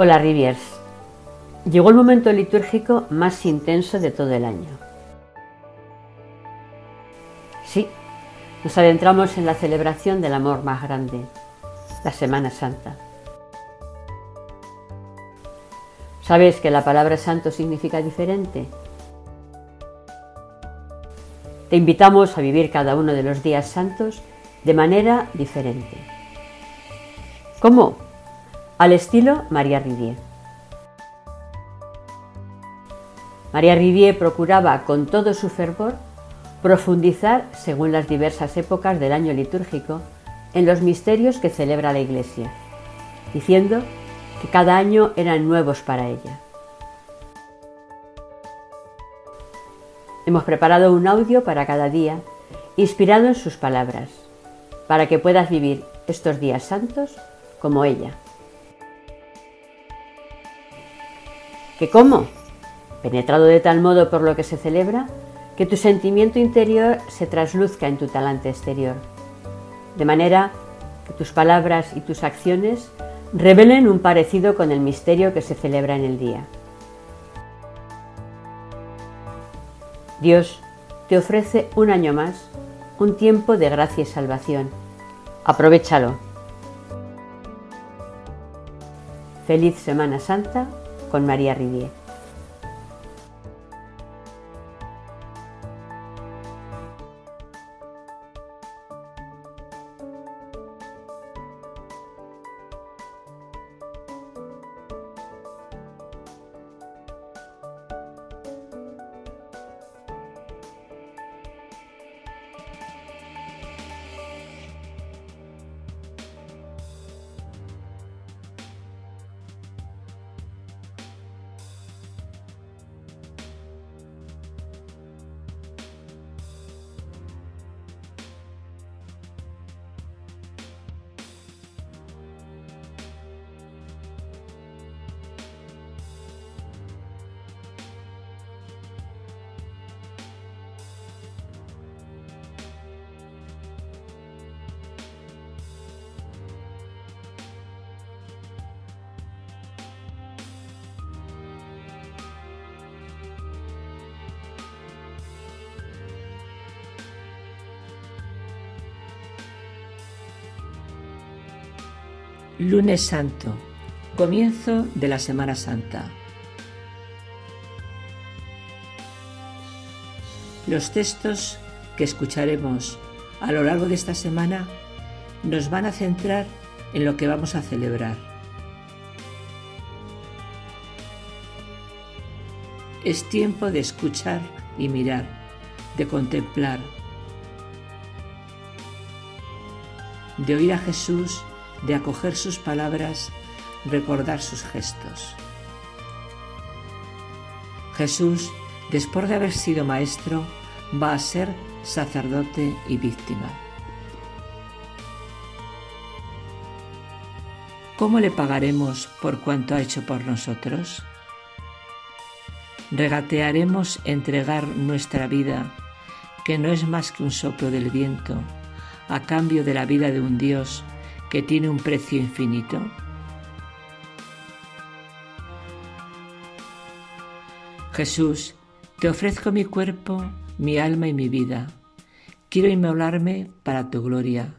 Hola Riviers. Llegó el momento litúrgico más intenso de todo el año. Sí, nos adentramos en la celebración del amor más grande, la Semana Santa. ¿Sabes que la palabra santo significa diferente? Te invitamos a vivir cada uno de los días santos de manera diferente. ¿Cómo? Al estilo María Rivier. María Rivier procuraba con todo su fervor profundizar, según las diversas épocas del año litúrgico, en los misterios que celebra la Iglesia, diciendo que cada año eran nuevos para ella. Hemos preparado un audio para cada día, inspirado en sus palabras, para que puedas vivir estos días santos como ella. ¿Que cómo? Penetrado de tal modo por lo que se celebra, que tu sentimiento interior se trasluzca en tu talante exterior, de manera que tus palabras y tus acciones revelen un parecido con el misterio que se celebra en el día. Dios te ofrece un año más, un tiempo de gracia y salvación. Aprovechalo. Feliz Semana Santa con María Rivier. Lunes Santo, comienzo de la Semana Santa. Los textos que escucharemos a lo largo de esta semana nos van a centrar en lo que vamos a celebrar. Es tiempo de escuchar y mirar, de contemplar, de oír a Jesús de acoger sus palabras, recordar sus gestos. Jesús, después de haber sido maestro, va a ser sacerdote y víctima. ¿Cómo le pagaremos por cuanto ha hecho por nosotros? Regatearemos entregar nuestra vida, que no es más que un soplo del viento, a cambio de la vida de un Dios que tiene un precio infinito? Jesús, te ofrezco mi cuerpo, mi alma y mi vida. Quiero inmolarme para tu gloria.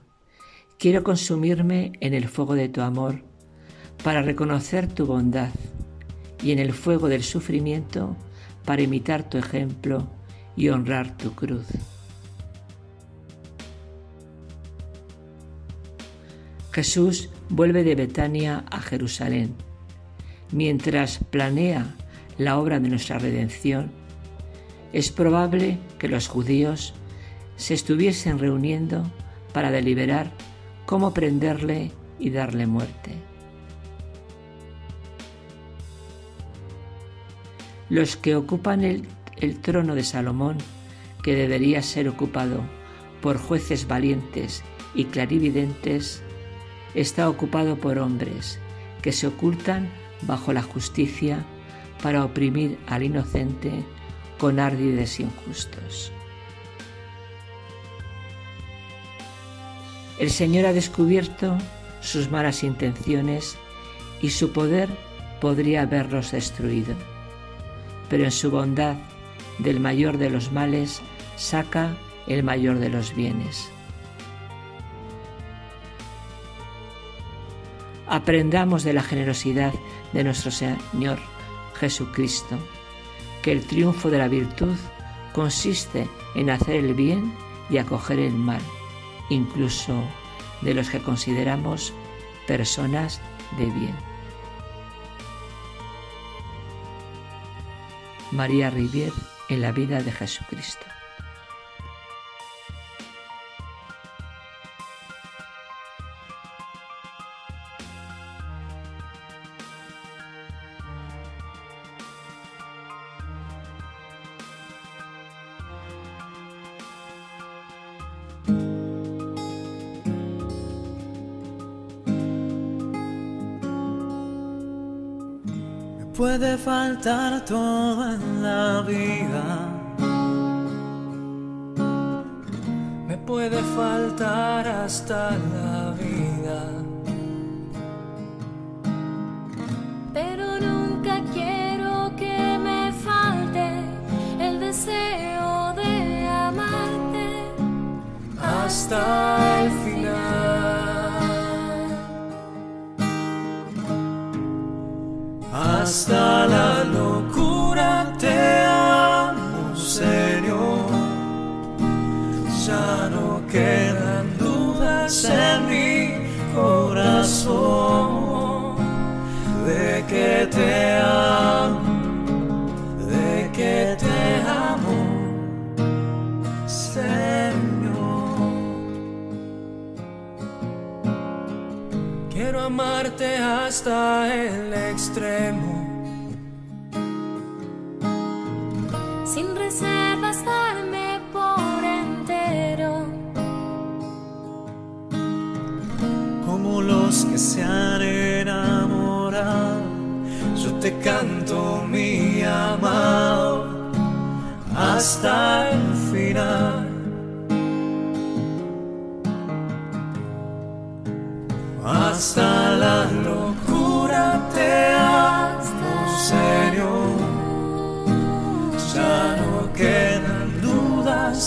Quiero consumirme en el fuego de tu amor para reconocer tu bondad y en el fuego del sufrimiento para imitar tu ejemplo y honrar tu cruz. Jesús vuelve de Betania a Jerusalén. Mientras planea la obra de nuestra redención, es probable que los judíos se estuviesen reuniendo para deliberar cómo prenderle y darle muerte. Los que ocupan el, el, trono de Salomón, que debería ser ocupado por jueces valientes y clarividentes, está ocupado por hombres que se ocultan bajo la justicia para oprimir al inocente con ardides injustos. El Señor ha descubierto sus malas intenciones y su poder podría haberlos destruido. Pero en su bondad, del mayor de los males, saca el mayor de los bienes. Aprendamos de la generosidad de nuestro Señor Jesucristo, que el triunfo de la virtud consiste en hacer el bien y acoger el mal, incluso de los que consideramos personas de bien. María Rivier en la vida de Jesucristo. Puede faltar todo en la vida. Me puede faltar hasta la hasta el hasta amarte hasta el extremo. Que se han enamorado, yo te canto mi amado. Hasta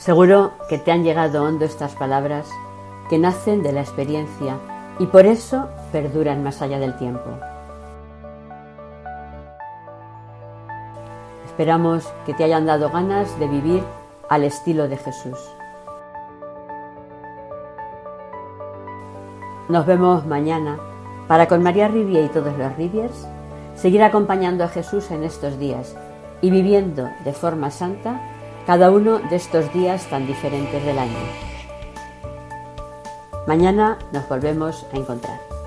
Seguro que te han llegado hondo estas palabras que nacen de la experiencia y por eso perduran más allá del tiempo. Esperamos que te hayan dado ganas de vivir al estilo de Jesús. Nos vemos mañana para con María Rivier y todos los Riviers seguir acompañando a Jesús en estos días y viviendo de forma santa cada uno de estos días tan diferentes del año. Mañana nos volvemos a encontrar.